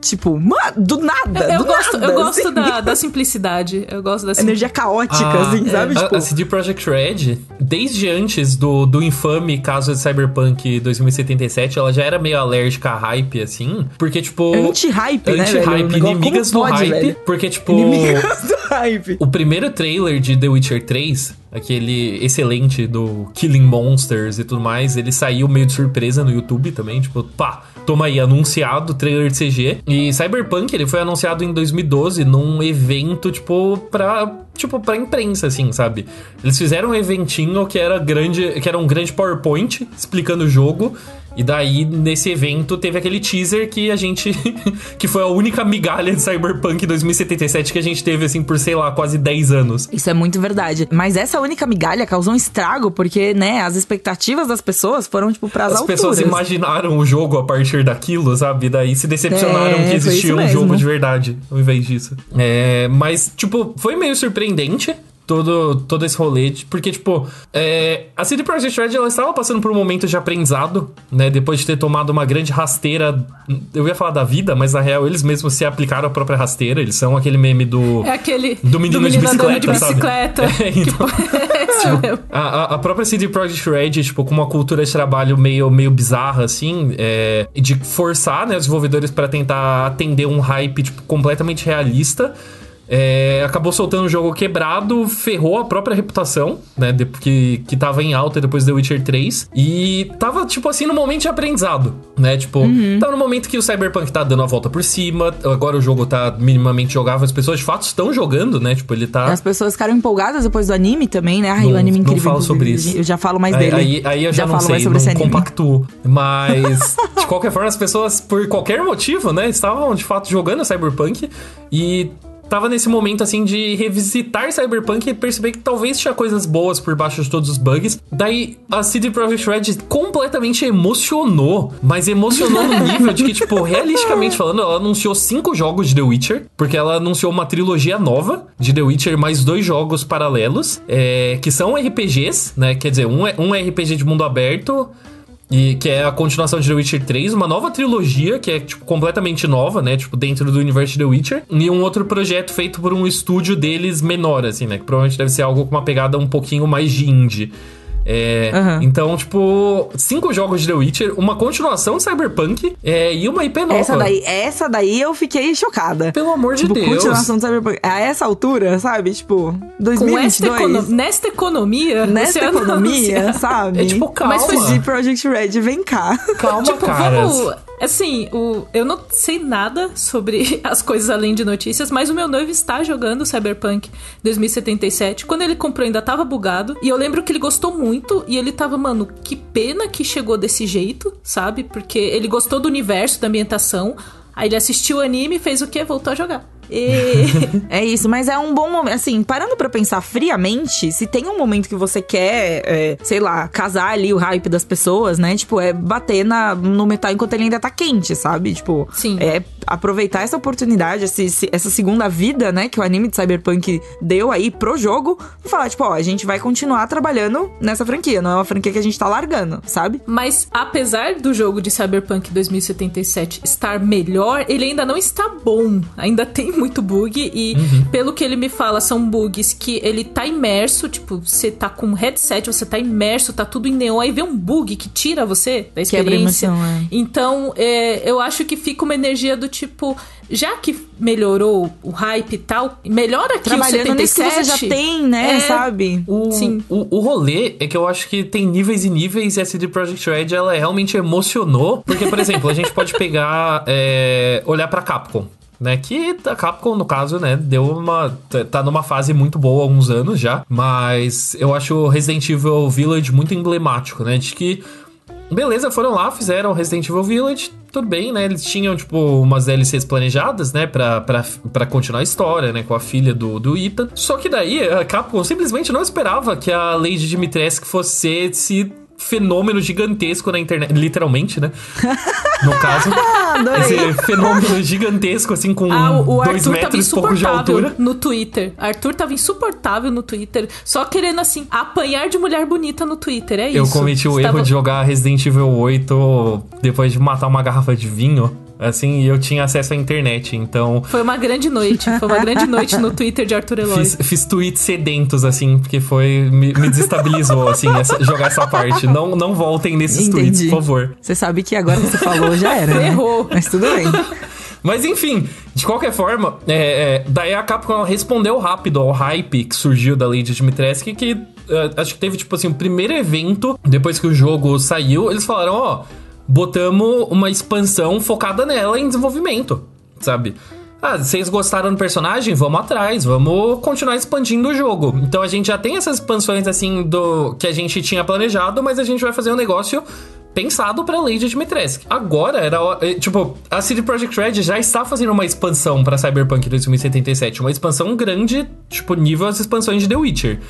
Tipo, mano, do nada, Eu do gosto, nada, eu gosto assim. da, da simplicidade. Eu gosto da Energia caótica, Ah, assim, sabe? A, Tipo, a CD Projekt Red, desde antes do, do infame caso de Cyberpunk 2077, ela já era meio alérgica a hype, assim. Porque, tipo. Anti-hype, né? Anti-hype, O negócio- inimigas como do pode, hype. velho? Porque, tipo. inimigas do hype. O primeiro trailer de The Witcher 3, aquele excelente do Killing Monsters e tudo mais, ele saiu meio de surpresa no YouTube também, tipo, pá, toma aí, anunciado, trailer de CG. E Cyberpunk, ele foi anunciado em 2012 num evento, tipo, pra, tipo, pra imprensa, assim, sabe? Eles fizeram um eventinho que era grande, que era um grande PowerPoint explicando o jogo. E daí, nesse evento, teve aquele teaser que a gente. que foi a única migalha de Cyberpunk 2077 que a gente teve, assim, por, sei lá, quase 10 anos. Isso é muito verdade. Mas essa única migalha causou um estrago, porque, né, as expectativas das pessoas foram, tipo, pras As alturas. pessoas imaginaram o jogo a partir daquilo, sabe? Daí se decepcionaram É, que existia um mesmo. jogo de verdade, ao invés disso. É, mas, tipo, foi meio surpreendente. Todo, todo esse rolê, de- porque, tipo, é, a CD Projekt Red ela estava passando por um momento de aprendizado, né? Depois de ter tomado uma grande rasteira. Eu ia falar da vida, mas na real eles mesmos se aplicaram à própria rasteira. Eles são aquele meme do. É aquele Do menino de andando de bicicleta, sabe? bicicleta. É, então. É. A, a- a própria CD Projekt Red, tipo, com uma cultura de trabalho meio, meio bizarra, assim, é, de forçar né, os desenvolvedores para tentar atender um hype tipo, completamente realista. É, acabou soltando um jogo quebrado, ferrou a própria reputação, né? de- que, que tava em alta depois do The Witcher 3. E tava, tipo assim, no momento de aprendizado, né? Tipo, tá no momento que o Cyberpunk tá dando a volta por cima. Agora o jogo tá minimamente jogável. As pessoas de fato estão jogando, né? Tipo, ele tá. As pessoas ficaram empolgadas depois do anime também, né? Ai, Não- o anime não incrível. falo sobre isso. Eu já falo mais Aí, dele. aí, aí eu já, não falo sei, mais sobre não compactuo. Mas, de qualquer forma, as pessoas, por qualquer motivo, né, estavam de fato jogando Cyberpunk e tava nesse momento assim de revisitar Cyberpunk e perceber que talvez tinha coisas boas por baixo de todos os bugs. Daí a CD Projekt Red completamente emocionou, mas emocionou no nível de que, tipo, realisticamente falando, ela anunciou cinco jogos de The Witcher, porque ela anunciou uma trilogia nova de The Witcher mais dois jogos paralelos, é, que são RPGs, né? Quer dizer, um é um é RPG de mundo aberto. E que é a continuação de The Witcher 3, uma nova trilogia que é tipo completamente nova, né, tipo dentro do universo de The Witcher, e um outro projeto feito por um estúdio deles menor assim, né, que provavelmente deve ser algo com uma pegada um pouquinho mais de indie. É, Aham. Então, tipo, cinco jogos de The Witcher, uma continuação de Cyberpunk é, e uma IP nova. Essa daí, essa daí eu fiquei chocada. Pelo amor de tipo, Deus. continuação do Cyberpunk. A essa altura, sabe? Tipo, Com esta, 2022. econo- nesta economia. Nessa você economia, anuncia- sabe? É tipo, calma. Mas CD Projekt Red, vem cá. Calma, Tipo, caras. vamos. Assim, o, eu não sei nada sobre as coisas além de notícias, mas o meu noivo está jogando Cyberpunk 2077. Quando ele comprou, ainda tava bugado. E eu lembro que ele gostou muito. E ele tava, mano, que pena que chegou desse jeito, sabe? Porque ele gostou do universo, da ambientação. Aí ele assistiu o anime fez o quê? Voltou a jogar. E... É isso, mas é um bom momento. Assim, parando pra pensar friamente, se tem um momento que você quer, é, sei lá, casar ali o hype das pessoas, né? Tipo, é bater na, no metal enquanto ele ainda tá quente, sabe? Tipo, Sim. é aproveitar essa oportunidade, esse- esse- essa segunda vida, né? Que o anime de Cyberpunk deu aí pro jogo. E falar, tipo, ó, a gente vai continuar trabalhando nessa franquia. Não é uma franquia que a gente tá largando, sabe? Mas apesar do jogo de Cyberpunk 2077 estar melhor, ele ainda não está bom. Ainda tem muito bug e pelo que ele me fala, são bugs que ele tá imerso, tipo, você tá com um headset, você tá imerso, tá tudo em neon, aí vê um bug que tira você da experiência. emoção, é. Então, é, eu acho que fica uma energia do tipo, já que melhorou o hype e tal, melhora aqui o Trabalhando nisso que 77. você já tem, né? É. Sabe? O, Sim. O, o rolê é que eu acho que tem níveis e níveis e a CD Projekt Red ela realmente emocionou. Porque, por exemplo, a gente pode pegar. é, olhar pra Capcom. Né, que a Capcom, no caso, né, deu uma. tá- tá numa fase muito boa há alguns anos já. Mas eu acho o Resident Evil Village muito emblemático, né? De que. Beleza, foram lá, fizeram Resident Evil Village, tudo bem, né? Eles tinham, tipo, umas DLCs planejadas, né? Pra, pra, pra continuar a história, né? Com a filha do, do Ethan. Só que daí a Capcom simplesmente não esperava que a Lady Dimitrescu fosse esse fenômeno gigantesco na internet. Literalmente, né? No caso. Adorei. esse fenômeno gigantesco, assim, com Ah, o, o dois Arthur tava metros e pouco de insuportável altura. no Twitter. Arthur tava insuportável no Twitter, só querendo assim apanhar de mulher bonita no Twitter, é Eu isso. cometi o Estava- erro de jogar Resident Evil 8 depois de matar uma garrafa de vinho. Assim, e eu tinha acesso à internet, então. Foi uma grande noite, foi uma grande noite no Twitter de Arthur Eloy. Fiz, fiz tweets sedentos, assim, porque foi. Me, me desestabilizou, assim, essa- jogar essa parte. Não, não voltem nesses tweets, Entendi. por favor. Você sabe que agora que você falou já era. né? Errou. Mas tudo bem. Mas enfim, de qualquer forma, é, é, daí a Capcom respondeu rápido ao hype que surgiu da Lady Dimitrescu, que eh, acho que teve, tipo assim, o primeiro evento, depois que o jogo saiu, eles falaram, ó, botamos uma expansão focada nela em desenvolvimento, sabe? Ah, vocês gostaram do personagem? Vamos atrás, vamos continuar expandindo o jogo. Então a gente já tem essas expansões assim do que a gente tinha planejado, mas a gente vai fazer um negócio pensado pra Lady Dimitrescu. Agora era, eh, tipo, a CD Projekt Red já está fazendo uma expansão pra Cyberpunk 2077, uma expansão grande, tipo, nível as expansões de The Witcher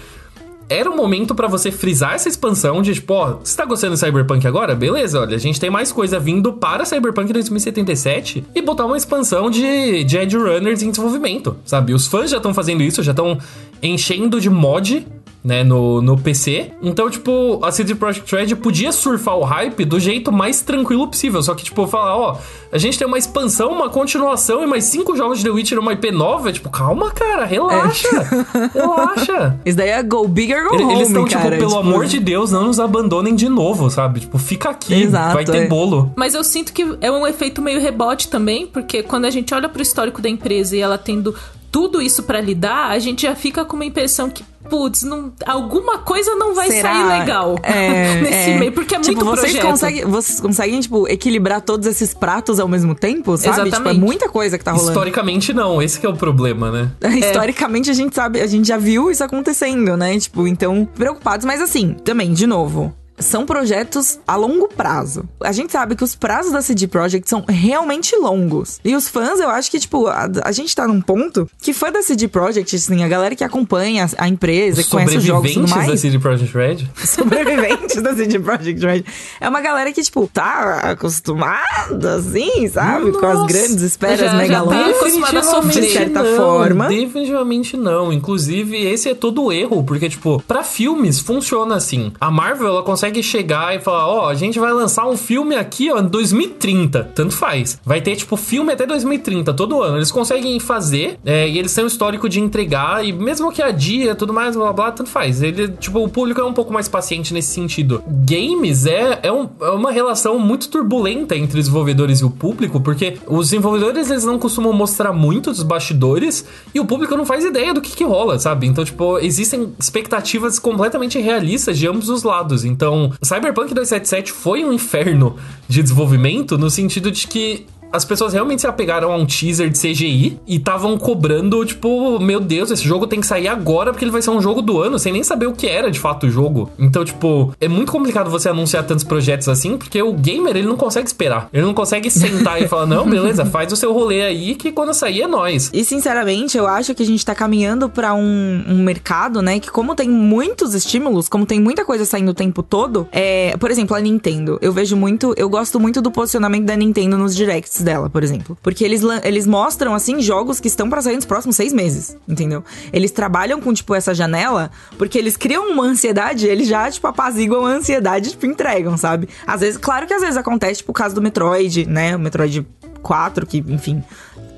era o momento para você frisar essa expansão de tipo, ó, você tá gostando de Cyberpunk agora? Beleza, olha, a gente tem mais coisa vindo para Cyberpunk 2077 e botar uma expansão de, de Edge Runners em desenvolvimento, sabe? Os fãs já estão fazendo isso, já estão enchendo de mod né, no, no PC. Então, tipo, a CD Projekt Red podia surfar o hype do jeito mais tranquilo possível. Só que, tipo, falar, ó, a gente tem uma expansão, uma continuação e mais cinco jogos de The Witcher uma IP nova. Tipo, calma, cara, relaxa. É. relaxa. Isso daí é go big or go Eles home, estão, tipo, cara. pelo Tipo, amor de Deus, não nos abandonem de novo, sabe? Tipo, fica aqui, Exato, vai ter é. bolo. Mas eu sinto que é um efeito meio rebote também, porque quando a gente olha pro histórico da empresa e ela tendo tudo isso pra lidar, a gente já fica com uma impressão que, putz, não, alguma coisa não vai Será? sair legal É, nesse é. meio, porque é tipo, muito vocês projeto. conseguem, vocês conseguem, tipo, equilibrar todos esses pratos ao mesmo tempo, sabe? Tipo, é Exatamente. muita coisa que tá rolando. Historicamente, não. Esse que é o problema, né? Historicamente, a gente sabe, a gente já viu isso acontecendo, né? Tipo, então, preocupados. Mas assim, também, de novo. São projetos a longo prazo. A gente sabe que os prazos da CD Projekt são realmente longos. E os fãs, eu acho que, tipo, a, a gente tá num ponto que fã da CD Projekt, assim, a galera que acompanha a, a empresa, que conhece os jogos e tudo Sobreviventes mais. da CD Projekt Red? sobreviventes da CD Projekt Red. É uma galera que, tipo, tá acostumada, assim, sabe? Com as Nossa, grandes esperas já- tá megalônicas. acostumada a sofrer. De certa não, forma. Definitivamente não. Inclusive, esse é todo o erro, porque, tipo, pra filmes funciona assim. A Marvel, ela consegue chegar e falar: ó, a gente vai lançar um filme aqui, ó, em 2030. Tanto faz. Vai ter, tipo, filme até 2030, todo ano. Eles conseguem fazer, é, e eles têm um histórico de entregar, e mesmo que adia tudo mais, blá blá, blá tanto faz. Ele, tipo, o público é um pouco mais paciente nesse sentido. Games é, é, um- é uma relação muito turbulenta entre os desenvolvedores e o público, porque os desenvolvedores eles não costumam mostrar muito dos bastidores e o público não faz ideia do que, que rola, sabe? Então, tipo, existem expectativas completamente realistas de ambos os lados. Então, Cyberpunk 277 foi um inferno de desenvolvimento no sentido de que as pessoas realmente se apegaram a um teaser de CGI e estavam cobrando, tipo, meu Deus, esse jogo tem que sair agora porque ele vai ser um jogo do ano, sem nem saber o que era de fato o jogo. Então, tipo, é muito complicado você anunciar tantos projetos assim, porque o gamer, ele não consegue esperar. Ele não consegue sentar e falar, não, beleza, faz o seu rolê aí que quando sair é nós. E sinceramente, eu acho que a gente tá caminhando pra um, um mercado, né? Que como tem muitos estímulos, como tem muita coisa saindo o tempo todo, é, por exemplo, a Nintendo. Eu vejo muito, eu gosto muito do posicionamento da Nintendo nos directs dela, por exemplo. Porque eles, eles mostram, assim, jogos que estão pra sair nos próximos seis meses, entendeu? Eles trabalham com, tipo, essa janela, porque eles criam uma ansiedade, eles já, tipo, apaziguam a ansiedade, tipo, entregam, sabe? Às vezes, claro que às vezes acontece, tipo, o caso do Metroid, né? O Metroid 4, que, enfim,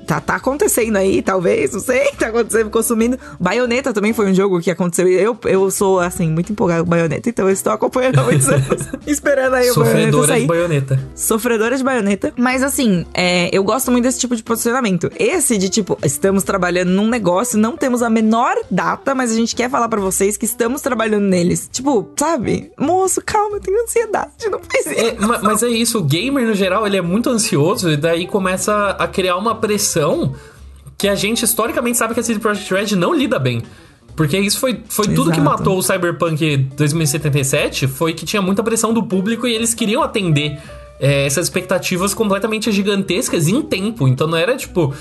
tá, tá acontecendo aí, talvez, não sei, tá acontecendo, consumindo. Baioneta também foi um jogo que aconteceu. Eu, eu sou, assim, muito empolgado com Baioneta, então eu estou acompanhando há muitos anos, esperando aí o Sofredora de baioneta. Sofredora de baioneta. Mas assim, é, eu gosto muito desse tipo de posicionamento. Esse de tipo, estamos trabalhando num negócio, não temos a menor data, mas a gente quer falar pra vocês que estamos trabalhando neles. Tipo, sabe? Moço, calma, eu tenho ansiedade, não faz isso. É, ma- mas é isso, o gamer no geral ele é muito ansioso e daí começa a criar uma pressão que a gente historicamente sabe que a CD Projekt Red não lida bem. Porque isso foi, foi tudo que matou o Cyberpunk 2077, foi que tinha muita pressão do público e eles queriam atender é, essas expectativas completamente gigantescas em tempo. Então não era tipo,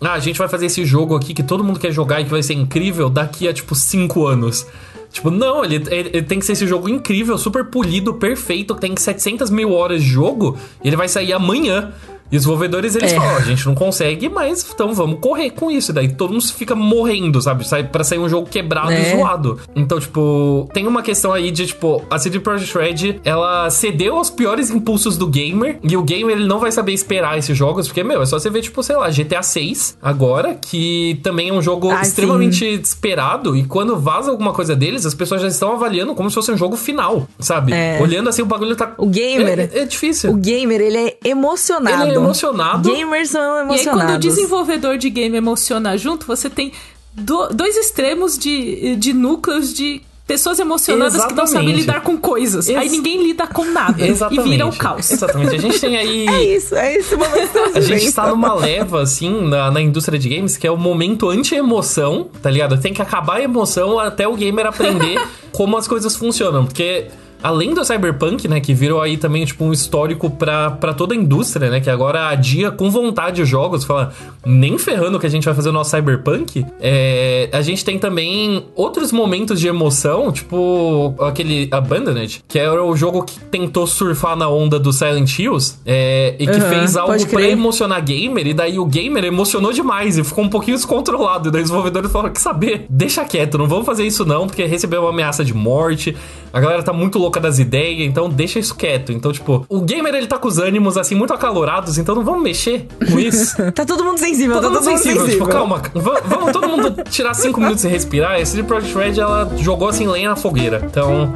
ah, a gente vai fazer esse jogo aqui que todo mundo quer jogar e que vai ser incrível daqui a tipo 5 anos. Tipo, não, ele, ele- ele tem que ser esse jogo incrível, super polido, perfeito, que tem 700 mil horas de jogo, e ele vai sair amanhã. E os desenvolvedores, eles É. falam, "Ó, a gente não consegue, mas então vamos correr com isso. E daí todo mundo fica morrendo, sabe? Sai, pra sair um jogo quebrado É. e zoado. Então, tipo, tem uma questão aí de, tipo, a CD Projekt Red, ela cedeu aos piores impulsos do gamer, e o gamer, ele não vai saber esperar esses jogos, porque, meu, é só você ver, tipo, sei lá, GTA 6 agora, que também é um jogo Ah, extremamente esperado, e quando vaza alguma coisa deles, as pessoas já estão avaliando como se fosse um jogo final, sabe? É. Olhando assim, o bagulho tá... O gamer- É, é difícil. O gamer, ele é emocionado. Ele é emocionado. Gamers são E aí, emocionados. quando o desenvolvedor de game emociona junto, você tem do- dois extremos de, de núcleos de pessoas emocionadas que não sabem Exatamente. lidar com coisas. Ex- Aí ninguém lida com nada. Exatamente. E vira o caos. Exatamente. A gente tem aí. É isso, é esse momento A gente está numa leva, assim, na, na indústria de games, que é o momento anti-emoção, tá ligado? Tem que acabar a emoção até o gamer aprender como as coisas funcionam. Porque além do Cyberpunk, né, que virou aí também, tipo, um histórico pra, pra toda a indústria, né, que agora adia com vontade os jogos, fala, nem ferrando que a gente vai fazer o nosso Cyberpunk, é, a gente tem também outros momentos de emoção, tipo aquele Abandoned, que era o jogo que tentou surfar na onda do Silent Hills, é, e que Aham, fez algo crer. emocionar gamer, e daí o gamer emocionou demais e ficou um pouquinho descontrolado. E daí os desenvolvedores falaram: que saber, deixa quieto, não vamos fazer isso não, porque recebeu uma ameaça de morte, a galera tá muito louca das ideias, então deixa isso quieto. Então, tipo, o gamer ele tá com os ânimos assim muito acalorados, então não vamos mexer com isso. Tá todo mundo sensível, Todo tá mundo todo mundo sensível, sensível. tipo, calma, va- vamos todo mundo tirar cinco minutos e respirar. Esse Project Red, ela jogou assim lenha na fogueira. Então,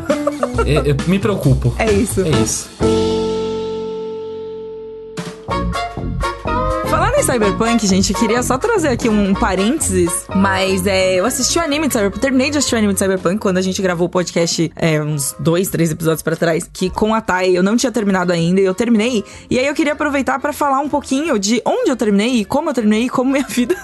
eu, eu me preocupo. É isso. É isso. Cyberpunk, gente, eu queria só trazer aqui um parênteses, mas é, eu assisti o anime de Cyberpunk, terminei de assistir o anime de Cyberpunk quando a gente gravou o podcast é, uns dois, três episódios pra trás, que com a Thay eu não tinha terminado ainda e eu terminei. E aí eu queria aproveitar pra falar um pouquinho de onde eu terminei, como eu terminei, como minha vida,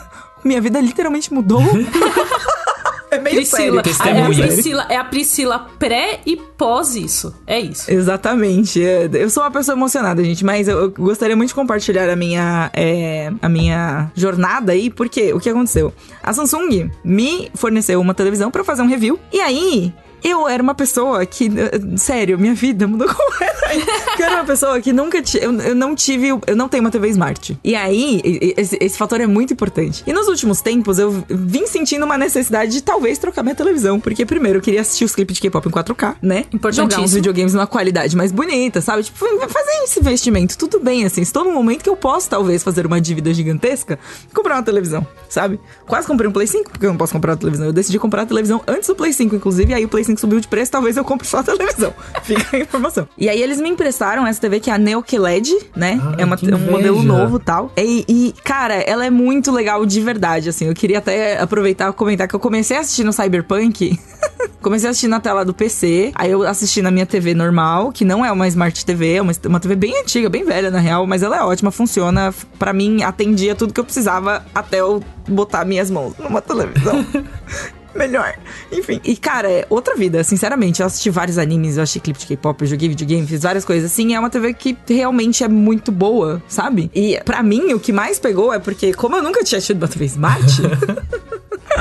minha vida literalmente mudou. é meio Priscila, sério. a, é a. Priscila, é a Priscila pré e pós isso. É isso. Exatamente. Eu sou uma pessoa emocionada, gente, mas eu, eu gostaria muito de compartilhar a minha, é, a minha jornada aí, porque o que aconteceu? A Samsung me forneceu uma televisão pra eu fazer um review, e aí. Eu era uma pessoa que, eh, sério, minha vida mudou completamente. Eu era uma pessoa que nunca tinha. Eu, eu não tive. Eu não tenho uma TV Smart. E aí, esse, esse fator é muito importante. E nos últimos tempos, eu vim sentindo uma necessidade de talvez trocar minha televisão. Porque, primeiro, eu queria assistir os clipes de K-pop em 4K, né? Jogar uns videogames numa qualidade mais bonita, sabe? Tipo, fazer esse investimento. Tudo bem, assim. Estou num momento que eu posso, talvez, fazer uma dívida gigantesca e comprar uma televisão, sabe? Quase comprei um Play 5, porque eu não posso comprar uma televisão. Eu decidi comprar a televisão antes do Play 5, inclusive. E aí o Play 5 subiu de preço, talvez eu compre só a televisão. Fica a informação. E aí eles me emprestaram essa TV que é a Neo QLED, né? Ah, é uma, que é um modelo novo tal. E, e, cara, ela é muito legal de verdade, assim. Eu queria até aproveitar e comentar que eu comecei a assistir no Cyberpunk. comecei a assistir na tela do PC. Aí eu assisti na minha TV normal, que não é uma Smart TV, é uma, uma TV bem antiga, bem velha, na real. Mas ela é ótima, funciona. Pra mim, atendia tudo que eu precisava até eu botar minhas mãos numa televisão. Melhor. Enfim. E, cara, é outra vida, sinceramente. Eu assisti vários animes, eu assisti clipe de K-pop, eu joguei videogame, fiz várias coisas assim. É uma TV que realmente é muito boa, sabe? E pra mim, o que mais pegou é porque, como eu nunca tinha tido uma TV Smart,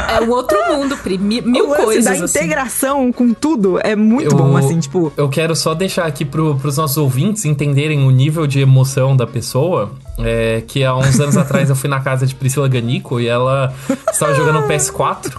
É um outro mundo, Pri. Mi- Mil o lance coisas. da assim. integração com tudo é muito Eu- bom, assim, tipo. Eu quero só deixar aqui pro, pros nossos ouvintes entenderem o nível de emoção da pessoa. É, que há uns anos atrás eu fui na casa de Priscila Ganico e ela estava jogando PS4,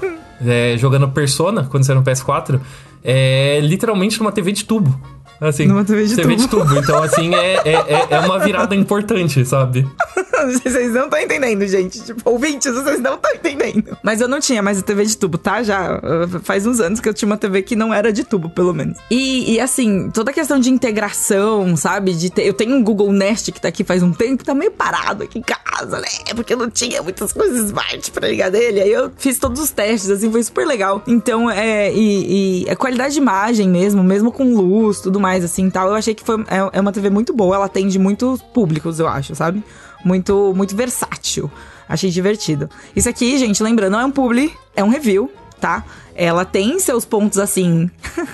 é, jogando Persona, quando saiu no PS4, é, literalmente numa TV de tubo. Assim, Numa TV de TV de tubo. tubo. Então, assim, é, é, é- é uma virada importante, sabe? Vocês não estão entendendo, gente. Tipo, ouvintes, vocês não estão entendendo. Mas eu não tinha mais a TV de tubo, tá? Já uh, faz uns anos que eu tinha uma TV que não era de tubo, pelo menos. E, e, assim, toda a questão de integração, sabe? De ter, eu tenho um Google Nest que tá aqui faz um tempo, tá meio parado aqui em casa, né? Porque eu não tinha muitas coisas smart pra ligar dele. Aí eu fiz todos os testes, assim, foi super legal. Então, é. E, e a qualidade de imagem mesmo, mesmo com luz, tudo mais, assim tal. Eu achei que foi, é, é uma TV muito boa. Ela atende muitos públicos, eu acho, sabe? muito, muito versátil. Achei divertido. Isso aqui, gente, lembrando, não é um publi, é um review, tá? Ela tem seus pontos assim.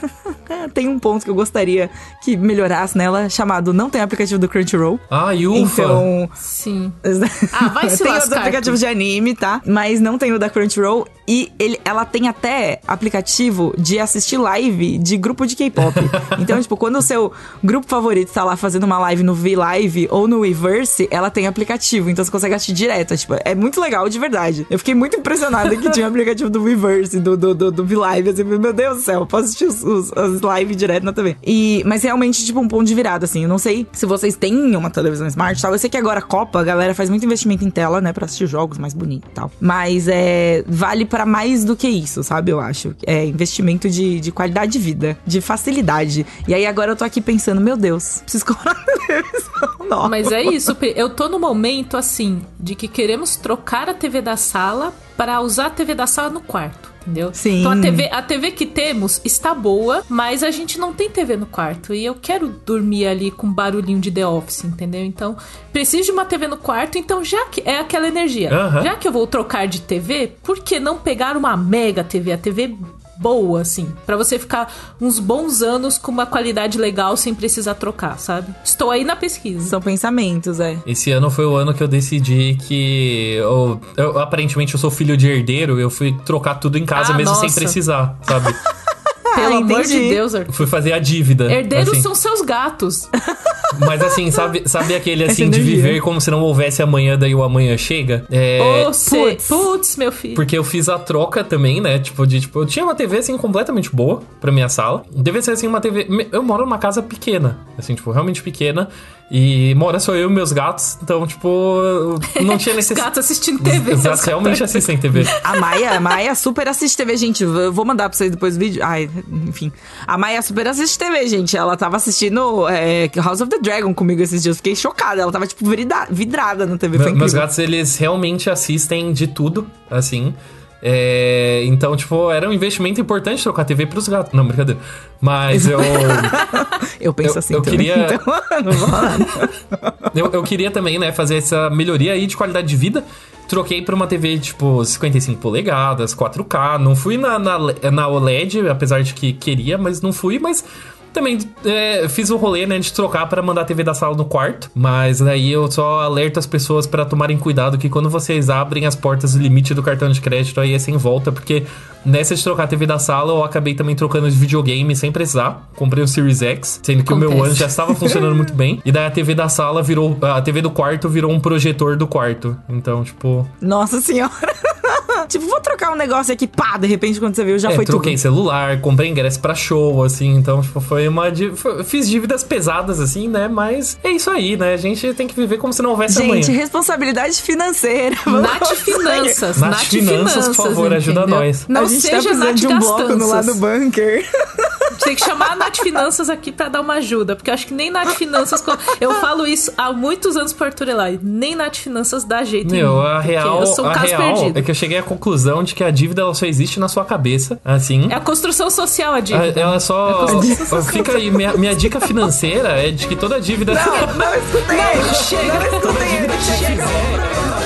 tem um ponto que eu gostaria que melhorasse nela, chamado não tem aplicativo do Crunchyroll. Ai, ufa! Então. Sim. Ah, vai se tem os aplicativos de anime, tá? Mas não tem o da Crunchyroll. E ele, ela tem até aplicativo de assistir live de grupo de K-pop. então, tipo, quando o seu grupo favorito tá lá fazendo uma live no V-Live ou no Weverse, ela tem aplicativo. Então você consegue assistir direto. É, tipo, é muito legal, de verdade. Eu fiquei muito impressionada que tinha um aplicativo do Weverse, do, do, do, do V-Live. Assim, meu Deus do céu, eu posso assistir os, os, as lives direto na TV. E, mas realmente, tipo, um ponto de virada, assim. Eu não sei se vocês têm uma televisão smart e tal. Eu sei que agora a Copa, a galera faz muito investimento em tela, né? Pra assistir jogos mais bonitos e tal. Mas é, vale pra mais do que isso, sabe? Eu acho. É investimento de, de qualidade de vida, de facilidade. E aí agora eu tô aqui pensando, meu Deus, preciso comprar uma televisão nova. Mas é isso, Pri. eu tô no momento assim de que queremos trocar a TV da sala para usar a TV da sala no quarto. Entendeu? Sim. Então a TV, a TV que temos está boa, mas a gente não tem TV no quarto. E eu quero dormir ali com barulhinho de The Office, entendeu? Então, preciso de uma TV no quarto, então já que é aquela energia. Já que eu vou trocar de TV, por que não pegar uma mega TV? A TV boa, assim, Pra você ficar uns bons anos com uma qualidade legal sem precisar trocar, sabe? Estou aí na pesquisa. São pensamentos, é. Esse ano foi o ano que eu decidi que. Eu, eu- aparentemente eu sou filho de herdeiro, eu fui trocar tudo em casa Ah, mesmo sem nossa. precisar, sabe? Pelo Ah, amor de. Deus, Arthur. fui fazer a dívida. Herdeiros assim. são seus gatos. Mas assim, sabe, sabe aquele assim de viver como se não houvesse amanhã, daí o amanhã chega? É. Ô, sei. putz. Putz, meu filho. Porque eu fiz a troca também, né? Tipo, de tipo, eu tinha uma TV assim completamente boa pra minha sala. Devia ser assim uma TV. Eu moro numa casa pequena, assim, tipo, realmente pequena. E mora só eu e meus gatos. Então, tipo, não tinha Os necessidade. gatos assistindo TV. Os os gatos realmente assistem TV. A Maia, a Maia super assiste TV, gente. Eu vou mandar pra vocês depois o vídeo. Ai, enfim. A Maia super assiste TV, gente. Ela tava assistindo é, House of the Dragon comigo esses dias. Fiquei chocada. Ela tava, tipo, vidrada na TV. Me- Meus gatos, eles realmente assistem de tudo, assim. É, então, tipo, era um investimento importante trocar TV pros gatos. Não, brincadeira. Mas eu. Eu penso eu- assim eu também. queria- Então, não vou falar. Eu, eu queria também, né, fazer essa melhoria aí de qualidade de vida. Troquei pra uma TV, tipo, 55 polegadas, 4K. Não fui na, na, na OLED, apesar de que queria, mas não fui. Mas também é, fiz o rolê, né, de trocar pra mandar a TV da sala no quarto. Mas aí eu só alerto as pessoas pra tomarem cuidado que quando vocês abrem as portas do limite do cartão de crédito, aí é sem volta. Porque nessa de trocar a TV da sala, eu acabei também trocando de videogame sem precisar. Comprei o Series X, sendo que o meu Acontece. One já estava funcionando muito bem. E daí a TV da sala virou. A TV do quarto virou um projetor do quarto. Então, tipo. Nossa senhora. Tipo, vou trocar um negócio aqui, pá, de repente quando você viu, já é, foi troquei tudo. celular, comprei ingresso pra show, assim. Então, tipo, foi uma. foi- fiz dívidas pesadas, assim, né? Mas é isso aí, né? A gente tem que viver como se não houvesse Gente, amanhã. responsabilidade financeira. Nath. Finanças. Nath Nath, Finanças, Finanças, por favor, ajuda entendeu? nós. Não a gente tá seja precisando Nath de um bloco no lado do bunker. Tem que chamar a Nath Finanças aqui pra dar uma ajuda, porque eu acho que nem Nath Finanças. Eu falo isso há muitos anos pro Arthur Elai. Nem Nath Finanças dá jeito em Meu, mim, a real, Eu sou um a caso real perdido. é que eu cheguei à conclusão de que a dívida ela só existe na sua cabeça, assim. É a construção social a A- dívida. Ela só. É Fica aí, minha, minha dica financeira é de que toda dívida. Não, não escutei ele. chega. Não escutei ele. Chega.